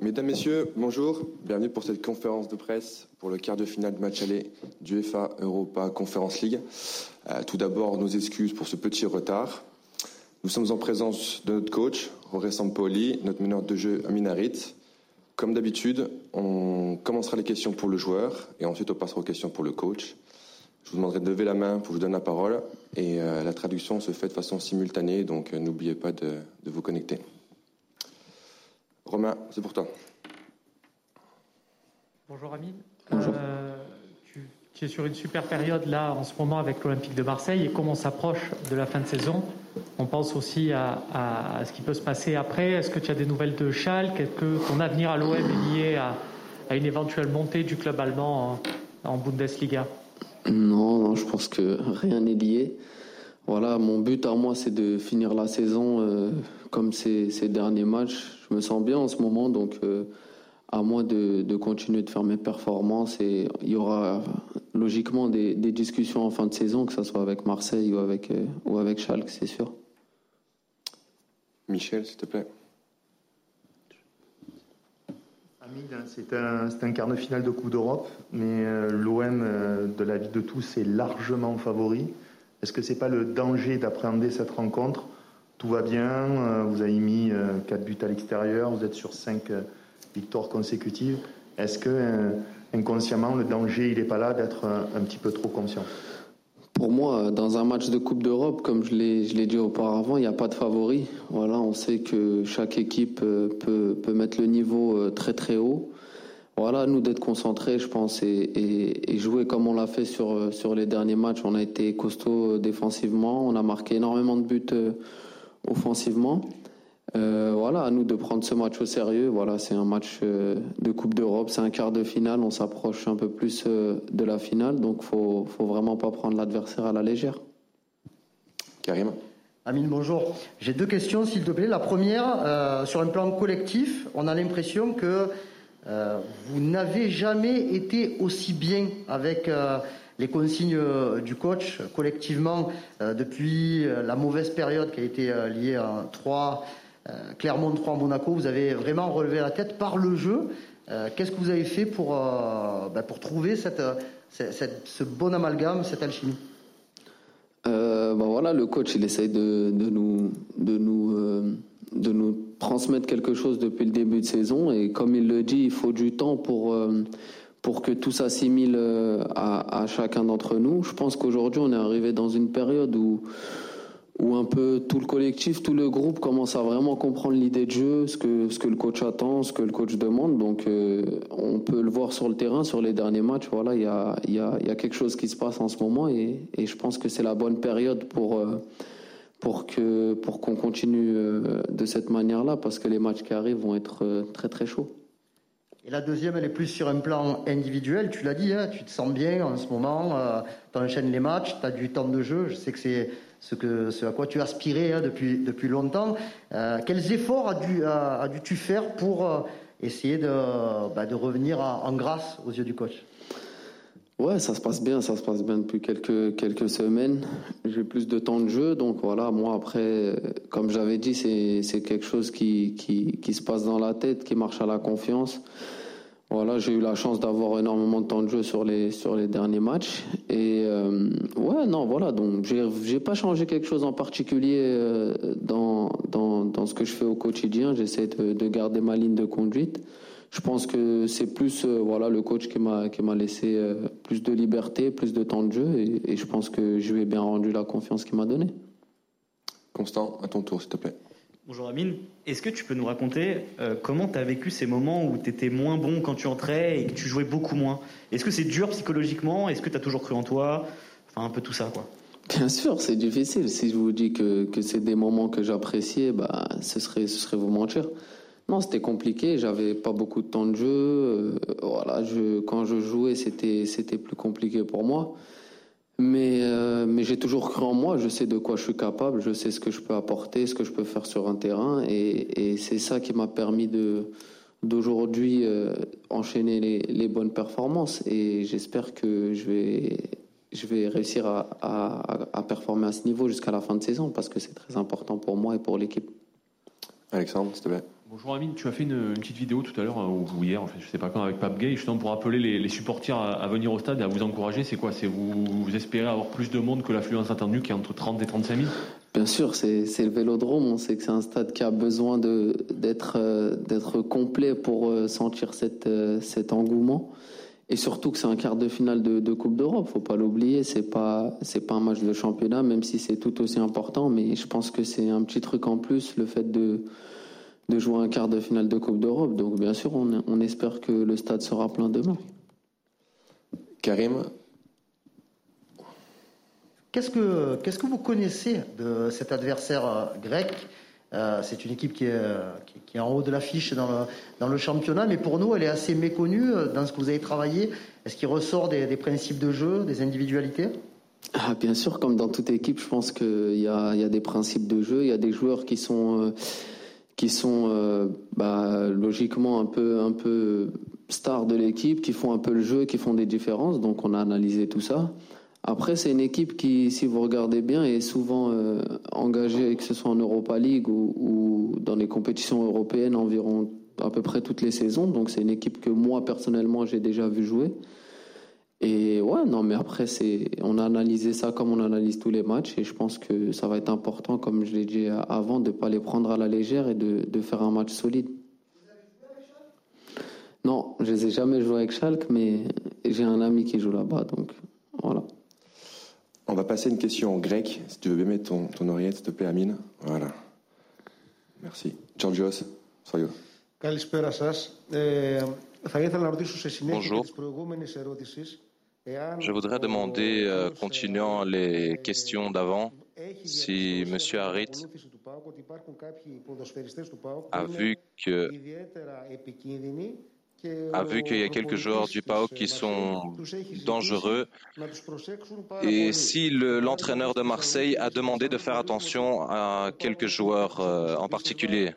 Mesdames, Messieurs, bonjour. Bienvenue pour cette conférence de presse pour le quart de finale de match aller du FA Europa Conference League. Euh, tout d'abord, nos excuses pour ce petit retard. Nous sommes en présence de notre coach, Roré Sampoli, notre meneur de jeu, Amin Harit. Comme d'habitude, on commencera les questions pour le joueur et ensuite on passera aux questions pour le coach. Je vous demanderai de lever la main pour que je vous donne la parole et euh, la traduction se fait de façon simultanée, donc euh, n'oubliez pas de, de vous connecter. Romain, c'est pour toi. Bonjour Amine. Bonjour. Euh, tu, tu es sur une super période là en ce moment avec l'Olympique de Marseille et comme on s'approche de la fin de saison, on pense aussi à, à- à ce qui peut se passer après. Est-ce que tu as des nouvelles de Schalke? Est-ce que ton avenir à l'OM est lié à, à une éventuelle montée du club allemand en, en Bundesliga? Non, non, je pense que rien n'est lié. Voilà, mon but à moi, c'est de finir la saison euh, comme ces, ces derniers matchs. Je me sens bien en ce moment, donc euh, à moi de, de continuer de faire mes performances. Et il y aura logiquement des, des discussions en fin de saison, que ce soit avec Marseille ou avec, euh, ou avec Schalke, c'est sûr. Michel, s'il te plaît. Hamid, c'est un, c'est un quart de finale de Coupe d'Europe, mais euh, l'OM, euh, de l'avis de tous, est largement favori. Est-ce que c'est pas le danger d'appréhender cette rencontre? Tout va bien, euh, vous avez mis 4 buts à l'extérieur, vous êtes sur 5 victoires consécutives. Est-ce que euh, inconsciemment, le danger, il n'est pas là d'être un, petit peu trop conscient? Pour moi, dans un match de Coupe d'Europe, comme je l'ai, dit auparavant, il n'y a pas de favori. Voilà, on sait que chaque équipe euh, peut, peut mettre le niveau euh, très très haut. Voilà, nous d'être concentrés, je pense, et, et, et jouer comme on l'a fait sur, sur les derniers matchs. On a été costaud défensivement, on a marqué énormément de buts euh, offensivement. Euh, voilà, à nous de prendre ce match au sérieux. Voilà, c'est un match euh, de Coupe d'Europe, c'est un quart de finale. On s'approche un peu plus euh, de la finale, donc faut, faut vraiment pas prendre l'adversaire à la légère. Karim Amine, bonjour. J'ai deux questions, s'il te plaît. La première, euh, sur un plan collectif, on a l'impression que euh, vous n'avez jamais été aussi bien avec euh, les consignes euh, du coach collectivement depuis la mauvaise période qui a été liée à 3, euh, Clermont 3 Monaco. Vous avez vraiment relevé la tête par le jeu. Qu'est-ce que vous avez fait pour, pour trouver ce bon amalgame, cette alchimie? Ben voilà, le coach, il essaye de, de nous, de nous, euh, de nous transmettre quelque chose depuis le début de saison. Et comme il le dit, il faut du temps pour, euh, pour que tout s'assimile à chacun d'entre nous. Je pense qu'aujourd'hui, on est arrivé dans une période où, où un peu tout le collectif, tout le groupe commence à vraiment comprendre l'idée de jeu, ce que, ce que le coach attend, ce que le coach demande. Donc, euh, on peut le voir sur le terrain, sur les derniers matchs. Voilà, il y a, y y a quelque chose qui se passe en ce moment et, et je pense que c'est la bonne période pour, euh, pour que, pour qu'on continue euh, de cette manière-là parce que les matchs qui arrivent vont être très, très chauds. Et la deuxième, elle est plus sur un plan individuel. Tu l'as dit, hein, tu te sens bien en ce moment. tu enchaînes les matchs, tu as du temps de jeu. Je sais que c'est ce, à quoi tu aspirais hein, depuis, depuis longtemps. Euh, quels efforts as-tu as, as faire pour euh, essayer de, bah, revenir en, grâce aux yeux du coach? Ouais, ça se passe bien, ça se passe bien depuis quelques quelques semaines. J'ai plus de temps de jeu, donc voilà. Moi après, euh, comme j'avais dit, c'est quelque chose qui qui se passe dans la tête, qui marche à la confiance. Voilà, j'ai eu la chance d'avoir énormément de temps de jeu sur les sur les derniers matchs et euh, ouais non voilà donc j'ai pas changé quelque chose en particulier euh, dans dans dans ce que je fais au quotidien. J'essaie de, de garder ma ligne de conduite. Je pense que c'est plus euh, voilà le coach qui m'a qui m'a laissé euh, plus de liberté, plus de temps de jeu et je pense que je lui ai bien rendu la confiance qu'il m'a donnée. Constant, à ton tour, s'il te plaît. Bonjour Amine, est-ce que tu peux nous raconter euh, comment tu as vécu ces moments où tu étais moins bon quand tu entrais et que tu jouais beaucoup moins? Est-ce que c'est dur psychologiquement? Est-ce que tu as toujours cru en toi? Enfin, un peu tout ça, quoi. Bien sûr, c'est difficile. Si je vous dis que, que c'est des moments que j'appréciais, bah, ce serait, ce serait vous mentir. Non, c'était compliqué. J'avais pas beaucoup de temps de jeu. Euh, voilà, je, quand je jouais, c'était, c'était plus compliqué pour moi. Mais, euh, mais j'ai toujours cru en moi. Je sais de quoi je suis capable. Je sais ce que je peux apporter, ce que je peux faire sur un terrain. Et, et c'est ça qui m'a permis d'aujourd'hui euh, enchaîner les, les bonnes performances. Et j'espère que je vais, je vais réussir à, à, à performer à ce niveau jusqu'à la fin de saison parce que c'est très important pour moi et pour l'équipe. Alexandre, s'il te plaît. Bonjour Amine, tu as fait une, petite vidéo tout à l'heure, ou hier, je ne sais pas quand, avec Pape Gay, justement pour appeler les, supporters à, venir au stade et à vous encourager. C'est quoi? C'est vous, vous, espérez avoir plus de monde que l'affluence attendue qui est entre 30 et 35 000 Bien sûr, c'est le vélodrome. On sait que c'est un stade qui a besoin d'être d'être complet pour euh, sentir euh, cet engouement. Et surtout que c'est un quart de finale de, de Coupe d'Europe, faut pas l'oublier. C'est pas c'est pas un match de championnat, même si c'est tout aussi important. Mais je pense que c'est un petit truc en plus, le fait de de jouer un quart de finale de Coupe d'Europe. Donc bien sûr, on, on espère que le stade sera plein demain. Karim, Qu'est-ce que, qu'est-ce que vous connaissez de cet adversaire euh, grec? Euh, C'est une équipe qui est, qui est, en haut de l'affiche dans le, dans le championnat, mais pour nous, elle est assez méconnue euh, dans ce que vous avez travaillé. Est-ce qu'il ressort des, des, principes de jeu, des individualités? Ah, Bien sûr, comme dans toute équipe, je pense qu'il y a, il y a des principes de jeu, il y a des joueurs qui sont, qui sont bah, logiquement un peu, un peu stars de l'équipe, qui font un peu le jeu, qui font des différences. Donc on a analysé tout ça. Après, c'est une équipe qui, si vous regardez bien, est souvent euh, engagée, que ce soit en Europa League ou, dans les compétitions européennes, environ à peu près toutes les saisons. Donc, c'est une équipe que moi, personnellement, j'ai déjà vu jouer. Et ouais, non, mais après, c'est, on a analysé ça comme on analyse tous les matchs. Et je pense que ça va être important, comme je l'ai dit avant, de ne pas les prendre à la légère et de, de faire un match solide. Non, je les ai jamais joués avec Schalke, mais j'ai un ami qui joue là-bas, donc voilà. On va passer à une question en grec. Si tu veux bien mettre ton, ton oreillette, s'il te plaît, Amine. Voilà. Merci. Georgios, soyez Καλησπέρα σας. Ε, θα ήθελα να ρωτήσω σε συνέχεια της προηγούμενης ερώτησης je voudrais demander, euh, continuant les questions d'avant, si M. Harit a vu que a vu qu'il y a quelques joueurs du PAOK qui sont dangereux et si l'entraîneur de Marseille a demandé de faire attention à quelques joueurs euh, en particulier.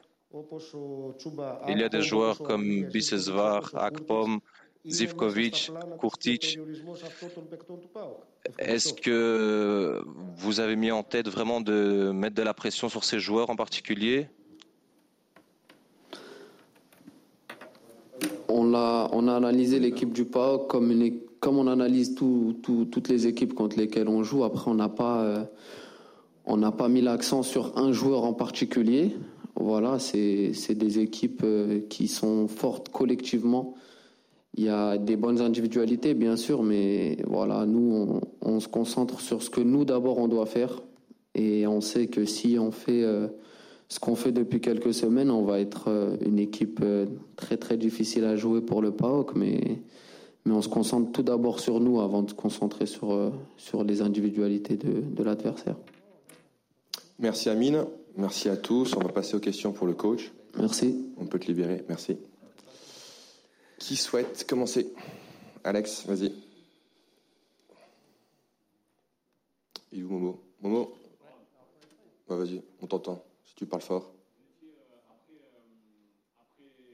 Il y a des joueurs comme Bisesvar, Akpom, Zivkovic, Kurtic. Est-ce que vous avez mis en tête vraiment de mettre de la pression sur ces joueurs en particulier? On a, analysé l'équipe du PAOK comme, on analyse toutes les équipes contre lesquelles on joue. Après, on n'a pas, euh, on n'a pas mis l'accent sur un joueur en particulier. Voilà, c'est des équipes euh, qui sont fortes collectivement. Il y a des bonnes individualités, bien sûr, mais voilà, nous, on, on se concentre sur ce que nous, d'abord, on doit faire. Et on sait que si on fait euh, ce qu'on fait depuis quelques semaines, on va être euh, une équipe euh, très très difficile à jouer pour le PAOK, mais, mais on se concentre tout d'abord sur nous avant de se concentrer sur, sur les individualités de, de l'adversaire. Merci Amine, merci à tous. On va passer aux questions pour le coach. Merci. On peut te libérer, merci. Qui souhaite commencer? Alex, vas-y. Est où Momo? Momo? Bah, Vas-y, on t'entend. Si tu parles fort.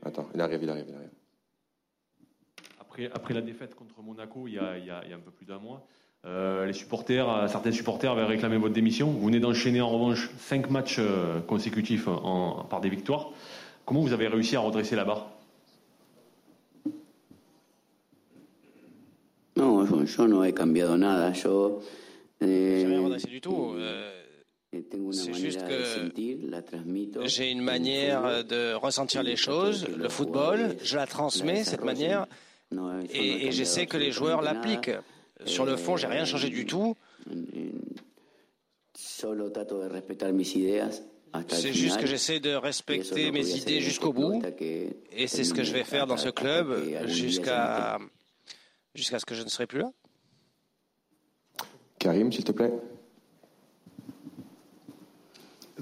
Attends, il arrive, il arrive, il arrive. Après, la défaite contre Monaco, il y a, un peu plus d'un mois, euh, les supporters, euh, certains supporters avaient réclamé votre démission. Vous venez d'enchaîner en revanche cinq matchs euh, consécutifs par des victoires. Comment vous avez réussi à redresser la barre? No he cambiado nada. Yo, eh, rien redressé du tout. Euh, c'est juste que j'ai une manière de ressentir les choses, le football, je la transmets, cette manière, et, je sais que les joueurs l'appliquent. Sur le fond, j'ai rien changé du tout. C'est juste que j'essaie de respecter mes idées jusqu'au bout, et c'est ce que je vais faire dans ce club jusqu'à jusqu'à ce que je ne serai plus là. Karim, s'il te plaît.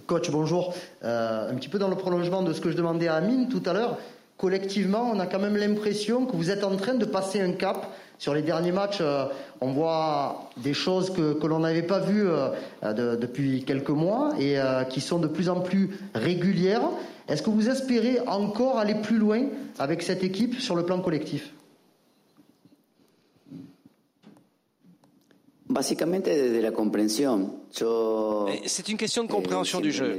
Coach, bonjour. Euh, un petit peu dans le prolongement de ce que je demandais à Amine tout à l'heure, collectivement, on a quand même l'impression que vous êtes en train de passer un cap. Sur les derniers matchs, euh, on voit des choses que, l'on n'avait pas vues euh, depuis quelques mois et qui sont de plus en plus régulières. Est-ce que vous espérez encore aller plus loin avec cette équipe sur le plan collectif Básicamente desde la compréhension. C'est une question de compréhension du jeu.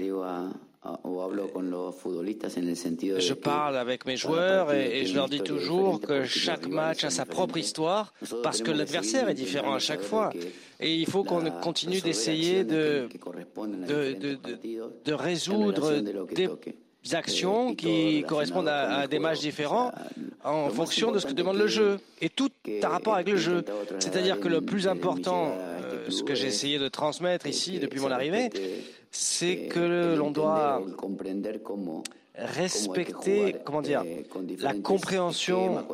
Je parle avec mes joueurs et, je leur dis toujours que chaque match a sa propre histoire parce que l'adversaire est différent à chaque fois. Et il faut qu'on continue d'essayer de, de, résoudre des actions qui correspondent à, des matchs différents en fonction de ce que demande le jeu. Et tout a rapport avec le jeu. C'est-à-dire que le plus important, euh, ce que j'ai essayé de transmettre ici depuis mon arrivée, c'est que l'on doit respecter, comment dire, la compréhension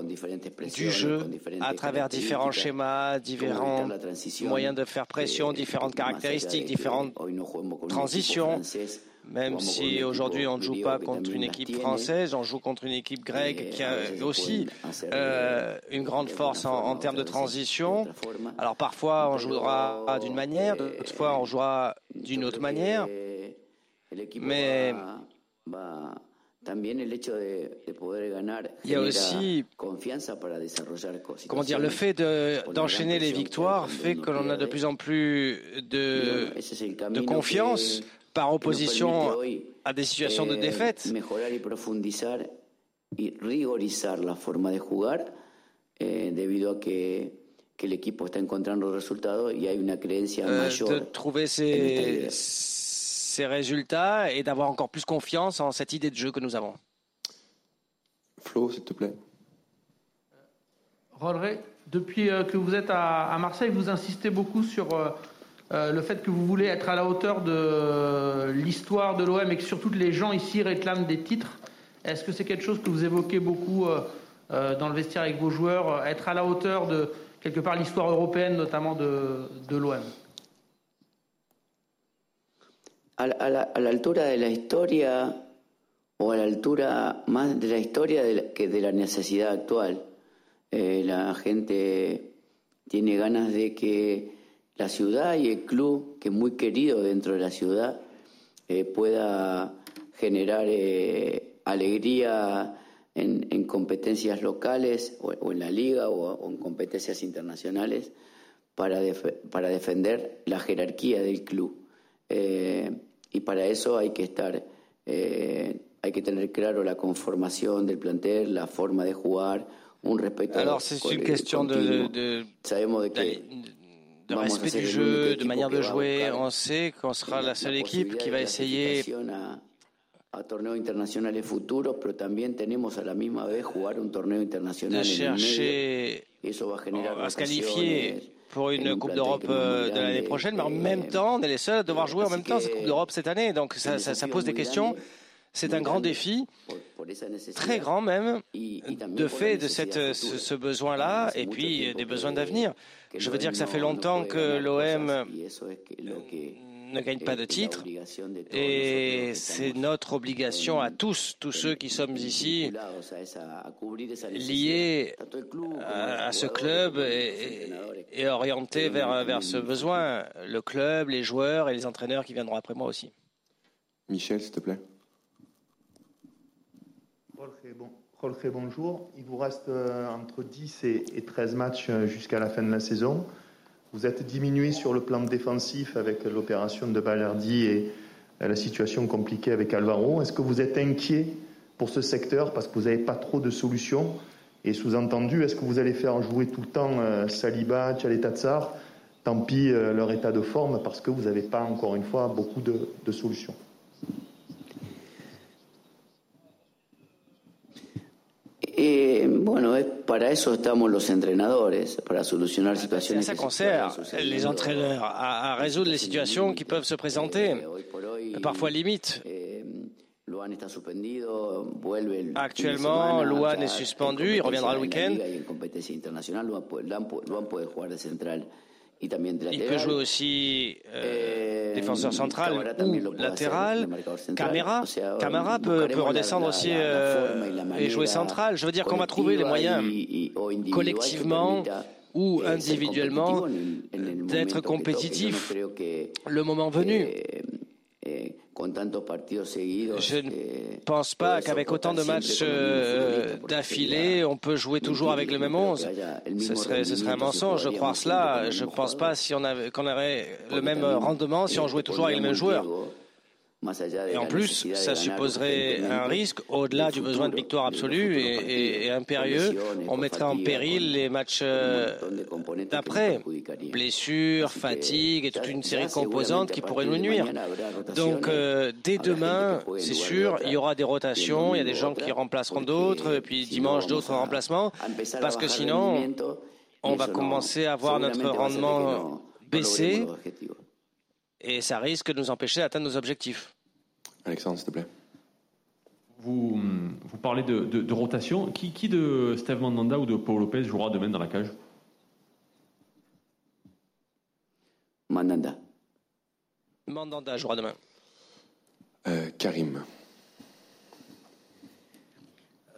du jeu à travers différents schémas, différents moyens de faire pression, différentes caractéristiques, différentes transitions. Même si aujourd'hui on ne joue pas contre une équipe française, on joue contre une équipe grecque qui a aussi euh, une grande force en, termes de transition. Alors parfois on jouera d'une manière, d'autres fois on jouera d'une autre manière. Mais il y a aussi, comment dire, le fait d'enchaîner les victoires fait que l'on a de plus en plus de, de confiance par opposition à des situations de défaite. de trouver ces, ces résultats et d'avoir encore plus confiance en cette idée de jeu que nous avons. Flo, s'il te plaît. Rodré, depuis euh, que vous êtes à, Marseille, vous insistez beaucoup sur euh, euh, le fait que vous voulez être à la hauteur de l'histoire de l'OM et que surtout les gens ici réclament des titres. Est-ce que c'est quelque chose que vous évoquez beaucoup dans le vestiaire avec vos joueurs, être à la hauteur de quelque part l'histoire européenne, notamment de, de l'OM a, la, altura de la historia o a la altura más de la historia que de la necesidad actual. Eh, la gente tiene ganas de que la ciudad y el club, que es muy querido dentro de la ciudad, eh, pueda generar eh, alegría en, competencias locales o, en la liga o, en competencias internacionales para, para defender la jerarquía del club. Eh, y para eso hay que estar, eh, hay que tener claro la conformación del plantel, la forma de jugar, un respeto. Alors c'est une question de, de, de, respect du jeu, de manière de jouer. On sait qu'on sera la seule équipe qui va essayer a torneos internacionales futuros, pero también tenemos a la misma vez jugar un torneo internacional de chercher en el medio. Eso va a generar à se qualifier pour une Coupe d'Europe euh, de l'année prochaine, mais en même temps, on est les seuls à devoir jouer en même temps cette Coupe d'Europe cette année. Donc ça, ça, pose des questions. C'est un grand défi, très grand même, de fait de cette, ce besoin-là et puis des besoins d'avenir. Je veux dire que ça fait longtemps que l'OM ne gagne pas de titre. Et c'est notre obligation à tous, tous ceux qui sommes ici, liés à, ce club et, et orientés vers, vers ce besoin. Le club, les joueurs et les entraîneurs qui viendront après moi aussi. Michel, s'il te plaît. Jorge, bonjour. Il vous reste euh, entre 10 et 13 matchs euh, jusqu'à la fin de la saison. Vous êtes diminué sur le plan défensif avec l'opération de Balerdi et la situation compliquée avec Alvaro. Est-ce que vous êtes inquiet pour ce secteur parce que vous n'avez pas trop de solutions? Et sous-entendu, est-ce que vous allez faire jouer tout le temps euh, Saliba, Tchaletatsar Tant pis euh, leur état de forme parce que vous n'avez pas, encore une fois, beaucoup de solutions. Eh, bueno, es, para eso estamos los entrenadores, para solucionar situaciones. Ça concerne les entraîneurs à, à, résoudre les situations qui peuvent se présenter, parfois limites. Eh, Actuellement, Luan est suspendu, il reviendra le week-end. Il peut jouer aussi euh, eh, défenseur central ou latéral. Camera, Camara peut, peut redescendre aussi euh, et jouer central. Je veux dire qu'on va trouver les moyens collectivement ou individuellement d'être compétitif le moment venu. Eh, je ne pense pas qu'avec autant de matchs euh, d'affilée, on peut jouer toujours avec le même 11. Ce serait, ce serait un mensonge de croire cela. Je ne pense pas si on avait, qu'on aurait le même rendement si on jouait toujours avec les mêmes joueurs. Et en plus, ça supposerait un risque au-delà du besoin de victoire absolue et, impérieux. On mettrait en péril les matchs euh, d'après. Blessures, fatigue et toute une série de composantes qui pourraient nous nuire. Donc, euh, dès demain, c'est sûr, il y aura des rotations. Il y a des gens qui remplaceront d'autres, puis dimanche d'autres remplacements. Parce que sinon, on va commencer à voir notre rendement baisser et ça risque de nous empêcher d'atteindre nos objectifs. Alexandre, s'il te plaît. Vous, vous parlez de, rotation. Qui, qui, de Steve Mandanda ou de Paul Lopez jouera demain dans la cage? Mandanda. Mandanda jouera demain. Euh, Karim.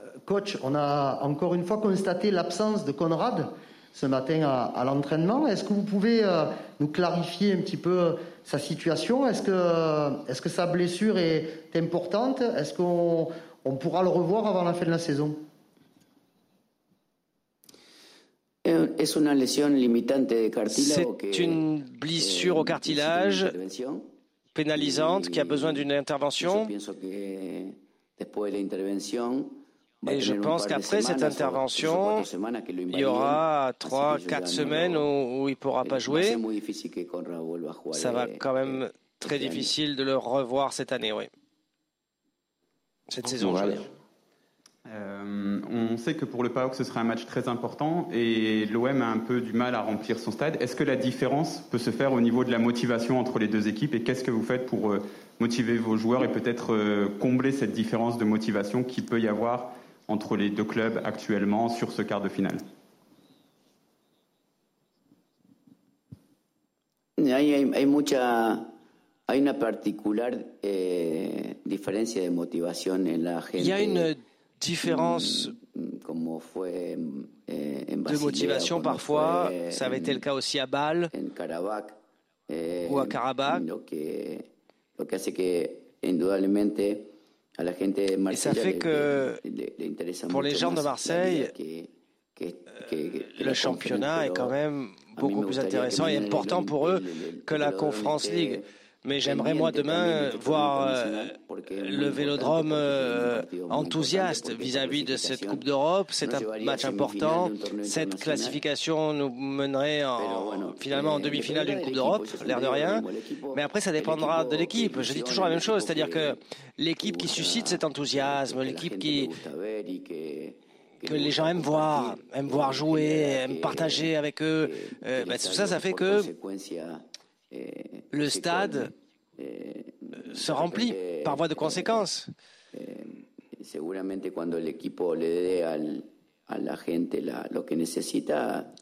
Euh, coach, on a encore une fois constaté l'absence de Conrad ce matin à, l'entraînement. Est-ce que vous pouvez euh, nous clarifier un petit peu euh, sa situation? Est-ce que, est que sa blessure est importante? Est-ce qu'on on pourra le revoir avant la fin de la saison? C'est une blessure au cartilage pénalisante qui a besoin d'une intervention. Et je pense qu'après cette intervention, il y aura 3-4 semaines où, il ne pourra pas jouer. Ça va quand même très difficile de le revoir cette année, oui. Cette saison, je veux dire. Euh, on sait que pour le PAOK, ce sera un match très important et l'OM a un peu du mal à remplir son stade. Est-ce que la différence peut se faire au niveau de la motivation entre les deux équipes et qu'est-ce que vous faites pour euh, motiver vos joueurs et peut-être euh, combler cette différence de motivation qu'il peut y avoir entre les deux clubs actuellement sur ce quart de finale Il y a une différence de motivation parfois. Ça avait été le cas aussi à Bâle ou à Karabakh. Et ça fait que pour les gens de Marseille, le championnat est quand même beaucoup plus intéressant et important pour eux que la Conference League. Mais j'aimerais, moi, demain, voir euh, le vélodrome euh, enthousiaste vis-à-vis de cette Coupe d'Europe. C'est un match important. Cette classification nous mènerait finalement en demi-finale d'une Coupe d'Europe, l'air de rien. Mais après, ça dépendra de l'équipe. Je dis toujours la même chose, c'est-à-dire que l'équipe qui suscite cet enthousiasme, l'équipe qui que les gens aiment voir, aiment voir jouer, aiment partager avec eux. Euh, ben, tout ça, ça fait que le stade se remplit par voie de conséquence.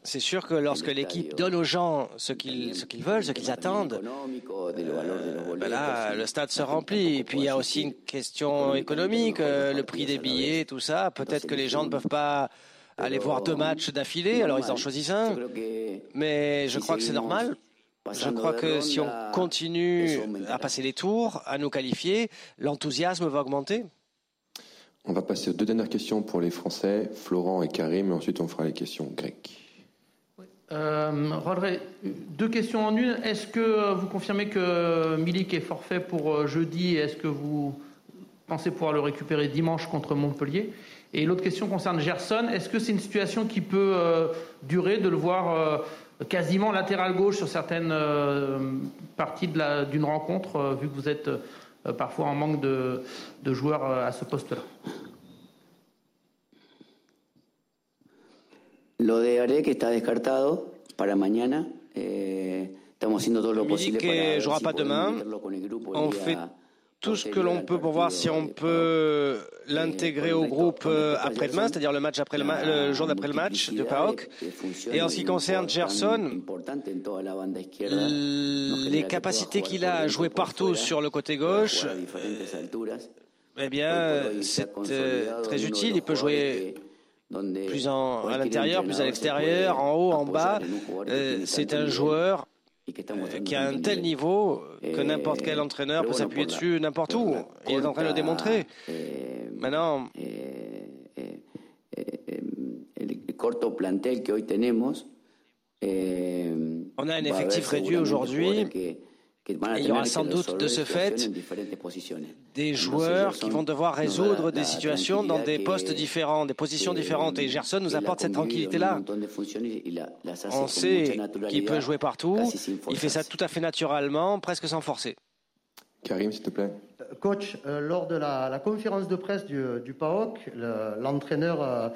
C'est sûr que lorsque l'équipe donne aux gens ce qu'ils ce qu'ils veulent, ce qu'ils attendent, euh, ben là, le stade se remplit. Et puis il y a aussi une question économique, euh, le prix des billets, tout ça. Peut-être que les gens ne peuvent pas aller voir deux matchs d'affilée, alors ils en choisissent un. Mais je crois que c'est normal. Je crois que si on continue à passer les tours, à nous qualifier, l'enthousiasme va augmenter? On va passer aux deux dernières questions pour les Français, Florent et Karim, et ensuite on fera les questions grecques. Euh, deux questions en une. Est-ce que vous confirmez que Milik est forfait pour euh, jeudi Est-ce que vous pensez pouvoir le récupérer dimanche contre Montpellier? Et l'autre question concerne Gerson. Est-ce que c'est une situation qui peut euh, durer de le voir quasiment latéral gauche sur certaines euh, parties d'une rencontre, euh, vu que vous êtes euh, parfois en manque de, joueurs à ce poste-là. Lo de Arek está descartado para mañana. Eh, estamos haciendo todo lo posible para jouera pas demain. On fait tout ce que l'on peut pour voir si on peut l'intégrer au groupe euh, après-demain, c'est-à-dire le match après le, jour d'après le match de PAOK. Et en ce qui concerne Gerson, les capacités qu'il a à jouer partout sur le côté gauche, eh bien, c'est euh, très utile. Il peut jouer plus à l'intérieur, plus à l'extérieur, en haut, en bas. Euh, c'est un joueur euh, qui a un tel niveau que n'importe quel entraîneur peut s'appuyer dessus n'importe où. Il est en train de le démontrer. Maintenant, on a un effectif réduit aujourd'hui. Il y aura sans doute de ce fait des joueurs qui vont devoir résoudre des situations dans des postes différents, des positions différentes. Et Gerson nous apporte cette tranquillité-là. On sait qu'il peut jouer partout. Il fait ça tout à fait naturellement, presque sans forcer. Karim, s'il te plaît. Coach, euh, lors de la, conférence de presse du, du PAOC, l'entraîneur euh,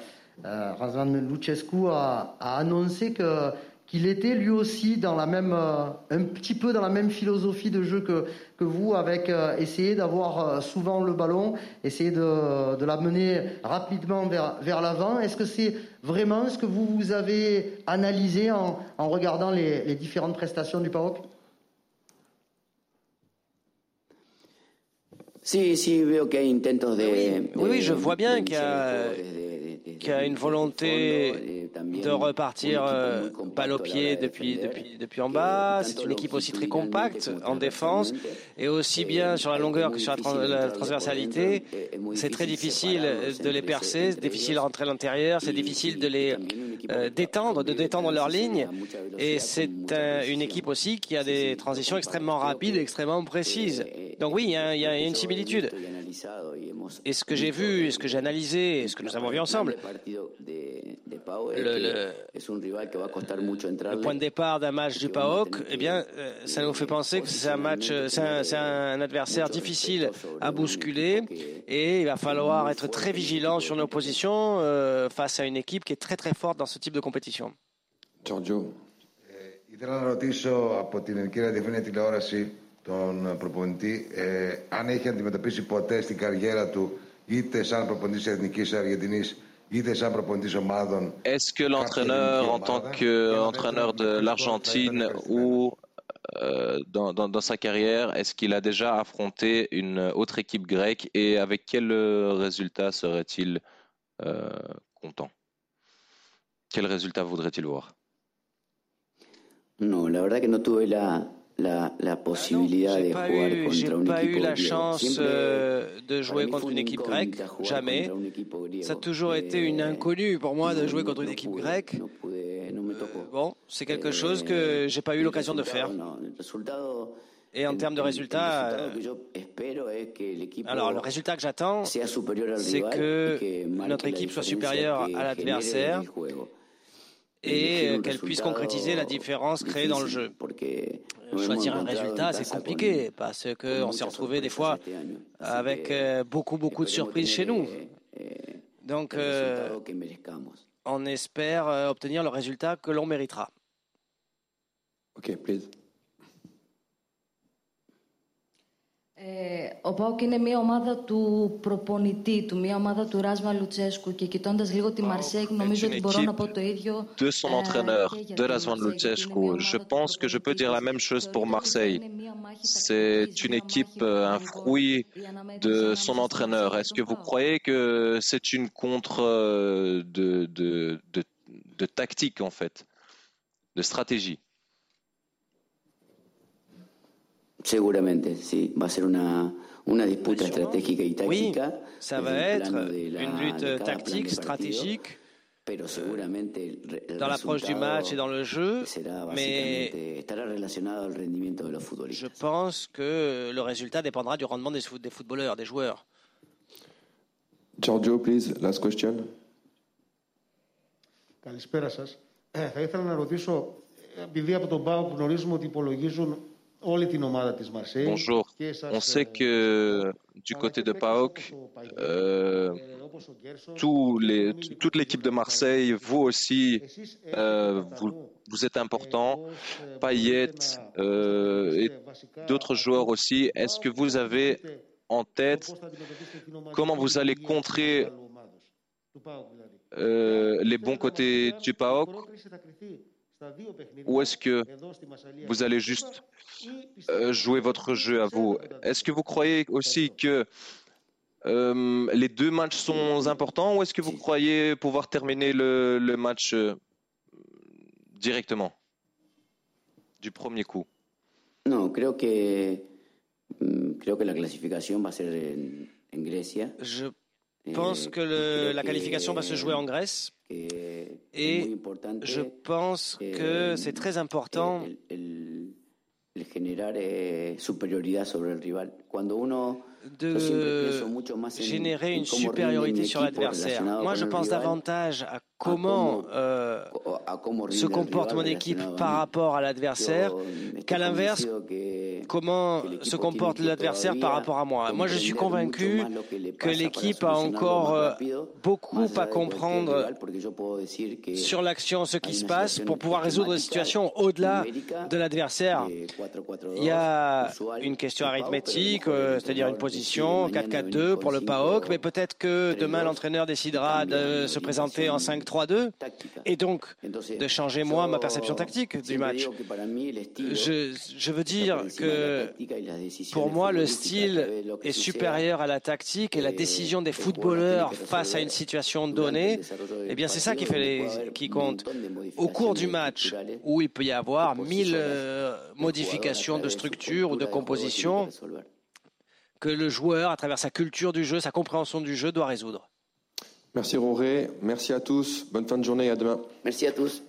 euh, Razvan Lucescu a, a annoncé que qu'il était lui aussi dans la même, euh, un petit peu dans la même philosophie de jeu que, que vous, avec euh, essayer d'avoir euh, souvent le ballon, essayer de, de l'amener rapidement vers, vers l'avant. Est-ce que c'est vraiment ce que vous, vous avez analysé en, en regardant les, les, différentes prestations du PAOC oui, oui, je vois bien qu'il y a qui a une volonté de repartir balle au pied depuis, depuis, depuis en bas. C'est une équipe aussi très compacte en défense et aussi bien sur la longueur que sur la, transversalité. C'est très difficile de les percer, c'est difficile de rentrer à l'intérieur, c'est difficile de les détendre, de détendre leur ligne. Et c'est une équipe aussi qui a des transitions extrêmement rapides extrêmement précises. Donc oui, il y a une similitude. Et ce que j'ai vu, et ce que j'ai analysé, et ce que nous avons vu ensemble, le, point de départ d'un match du PAOK, eh bien, euh, ça nous fait penser que c'est un match, c'est un, adversaire difficile à bousculer et il va falloir être très vigilant sur nos positions euh, face à une équipe qui est très très forte dans ce type de compétition. Giorgio. Ήθελα να ρωτήσω από την κυρία Διευθύνη τηλεόραση τον προπονητή ε, αν έχει αντιμετωπίσει ποτέ στην καριέρα του είτε σαν προπονητής Εθνικής Αργεντινής Est-ce que l'entraîneur, en tant qu'entraîneur de l'Argentine ou euh, dans, dans, sa carrière, est-ce qu'il a déjà affronté une autre équipe grecque et avec quel résultat serait-il euh, content Quel résultat voudrait-il voir Non, la verdad que no tuve la, la, la possibilité de jouer contre une pas eu la chance euh, de jouer contre une équipe grecque, jamais. Ça a toujours été une inconnue pour moi de jouer contre une équipe grecque. Bon, c'est quelque chose que j'ai pas eu l'occasion de faire. Et en termes de résultats, euh, alors le résultat que j'attends, c'est que notre équipe soit supérieure à l'adversaire et qu'elle puisse concrétiser la différence créée dans le jeu. Choisir un résultat, c'est compliqué parce qu'on s'est retrouvé des fois avec euh, beaucoup, beaucoup de surprises chez nous. Donc, euh, on espère euh, obtenir le résultat que l'on méritera. Ok, please. ο Πάοκ είναι μια ομάδα του προπονητή του, μια ομάδα του Ράσμα Λουτσέσκου και κοιτώντα λίγο τη Μαρσέη, νομίζω ότι μπορώ να πω το ίδιο. De son entraîneur, de Razvan Luchescu. Je pense que je peux dire la même chose pour Marseille. C'est une équipe, un fruit de son entraîneur. Est-ce que vous croyez que c'est une contre de, de, de, de tactique, en fait, de stratégie Seguramente, sí. Va a ser una, una disputa estratégica y táctica. Oui, ça va être une lutte tactique, stratégique. Pero seguramente dans l'approche du match et dans le jeu, mais je pense que le résultat dépendra du rendement des, des footballeurs, des joueurs. Giorgio, please, last question. Καλησπέρα σας. Ε, θα ήθελα να ρωτήσω, επειδή από τον ΠΑΟ γνωρίζουμε ότι υπολογίζουν Bonjour. On sait que du côté de PAOK, euh, les, toute l'équipe de Marseille, vous aussi, euh, vous, êtes important. Payet euh, et d'autres joueurs aussi. Est-ce que vous avez en tête comment vous allez contrer les bons côtés du PAOK? Ou est-ce que vous allez juste euh, jouer votre jeu à vous? Est-ce que vous croyez aussi que euh, les deux matchs sont importants ou est-ce que vous croyez pouvoir terminer le, le match euh, directement? Du premier coup. Non, que mm, creo que la clasificación va ser en. Je pense que le, la qualification va se jouer en Grèce et je pense que c'est très important generar eh, superioridad sobre el rival. Cuando uno de générer une supériorité sur l'adversaire. Moi, je pense davantage à comment euh, se comporte mon équipe par rapport à l'adversaire qu'à l'inverse, comment se comporte l'adversaire par rapport à moi. Moi, je suis convaincu que l'équipe a encore euh, beaucoup à comprendre sur l'action, ce qui se passe, pour pouvoir résoudre les situations au-delà de l'adversaire. Il y a une question arithmétique, euh, c'est-à-dire une position 4-4-2 pour le PAOK, mais peut-être que demain l'entraîneur décidera de se présenter en 5-3-2 et donc de changer moi ma perception tactique du match. Je, je veux dire que pour moi le style est supérieur à la tactique et la décision des footballeurs face à une situation donnée, eh bien c'est ça qui fait les, qui compte. Au cours du match où il peut y avoir mille euh, modifications de structure ou de composition, que le joueur, à travers sa culture du jeu, sa compréhension du jeu, doit résoudre. Merci Roré, merci à tous, bonne fin de journée et à demain. Merci à tous.